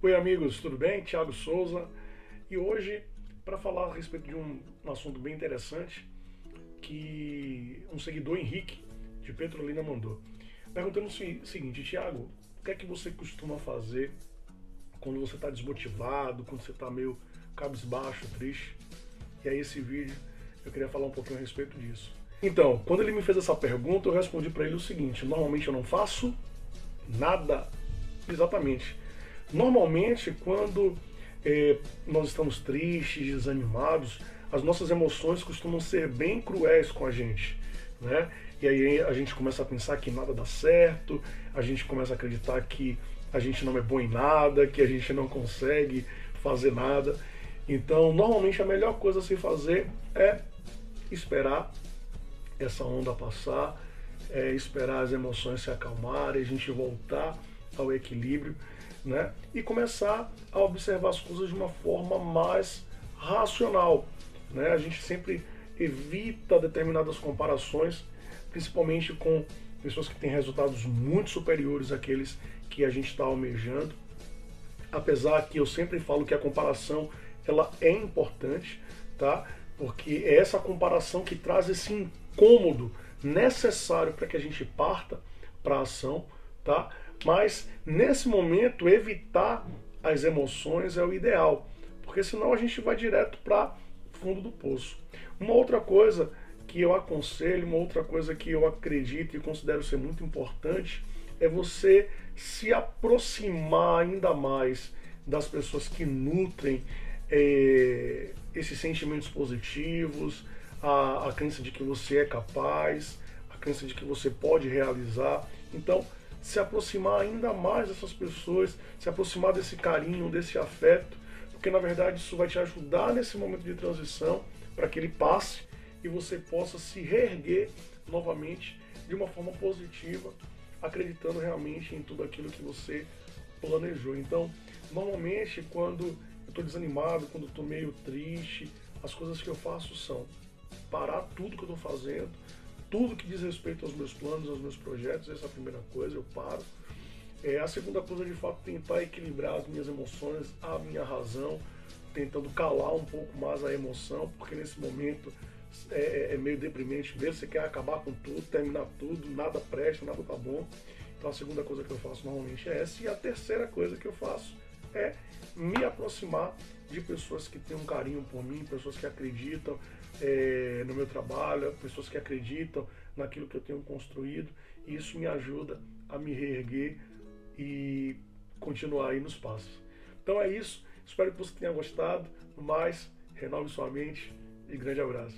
Oi, amigos, tudo bem? Tiago Souza. E hoje, para falar a respeito de um, um, assunto bem interessante que um seguidor, Henrique, de Petrolina, mandou. Perguntando o seguinte, Tiago, o que é que você costuma fazer quando você está desmotivado, quando você está meio cabisbaixo, triste? E aí, esse vídeo, eu queria falar um pouquinho a respeito disso. Então, quando ele me fez essa pergunta, eu respondi para ele o seguinte: normalmente eu não faço nada exatamente. Normalmente, quando é, nós estamos tristes, desanimados, as nossas emoções costumam ser bem cruéis com a gente, né? E aí a gente começa a pensar que nada dá certo, a gente começa a acreditar que a gente não é bom em nada, que a gente não consegue fazer nada. Então, normalmente a melhor coisa a se fazer é esperar essa onda passar, é esperar as emoções se acalmarem, a gente voltar ao equilíbrio, né? E começar a observar as coisas de uma forma mais racional, né? A gente sempre evita determinadas comparações, principalmente com pessoas que têm resultados muito superiores àqueles que a gente está almejando. Apesar que eu sempre falo que a comparação ela é importante, tá? Porque é essa comparação que traz esse incômodo necessário para que a gente parta para a ação, tá? Mas nesse momento evitar as emoções é o ideal, porque senão a gente vai direto para fundo do poço. Uma outra coisa que eu aconselho, uma outra coisa que eu acredito e considero ser muito importante é você se aproximar ainda mais das pessoas que nutrem é, esses sentimentos positivos, a, a crença de que você é capaz, a crença de que você pode realizar. Então, se aproximar ainda mais dessas pessoas, se aproximar desse carinho, desse afeto, porque na verdade isso vai te ajudar nesse momento de transição para que ele passe e você possa se reerguer novamente de uma forma positiva, acreditando realmente em tudo aquilo que você planejou. Então, normalmente quando eu estou desanimado, quando eu estou meio triste, as coisas que eu faço são parar tudo que eu estou fazendo, tudo que diz respeito aos meus planos, aos meus projetos, essa é a primeira coisa, eu paro. É, a segunda coisa, de fato, tentar equilibrar as minhas emoções, a minha razão, tentando calar um pouco mais a emoção, porque nesse momento é, é, é meio deprimente mesmo, você quer acabar com tudo, terminar tudo, nada presta, nada tá bom. Então a segunda coisa que eu faço normalmente é essa. E a terceira coisa que eu faço é me aproximar de pessoas que têm um carinho por mim, pessoas que acreditam é, no meu trabalho, pessoas que acreditam naquilo que eu tenho construído. E isso me ajuda a me reerguer e continuar aí nos passos. Então é isso. Espero que você tenha gostado. No mais, renove sua mente e grande abraço.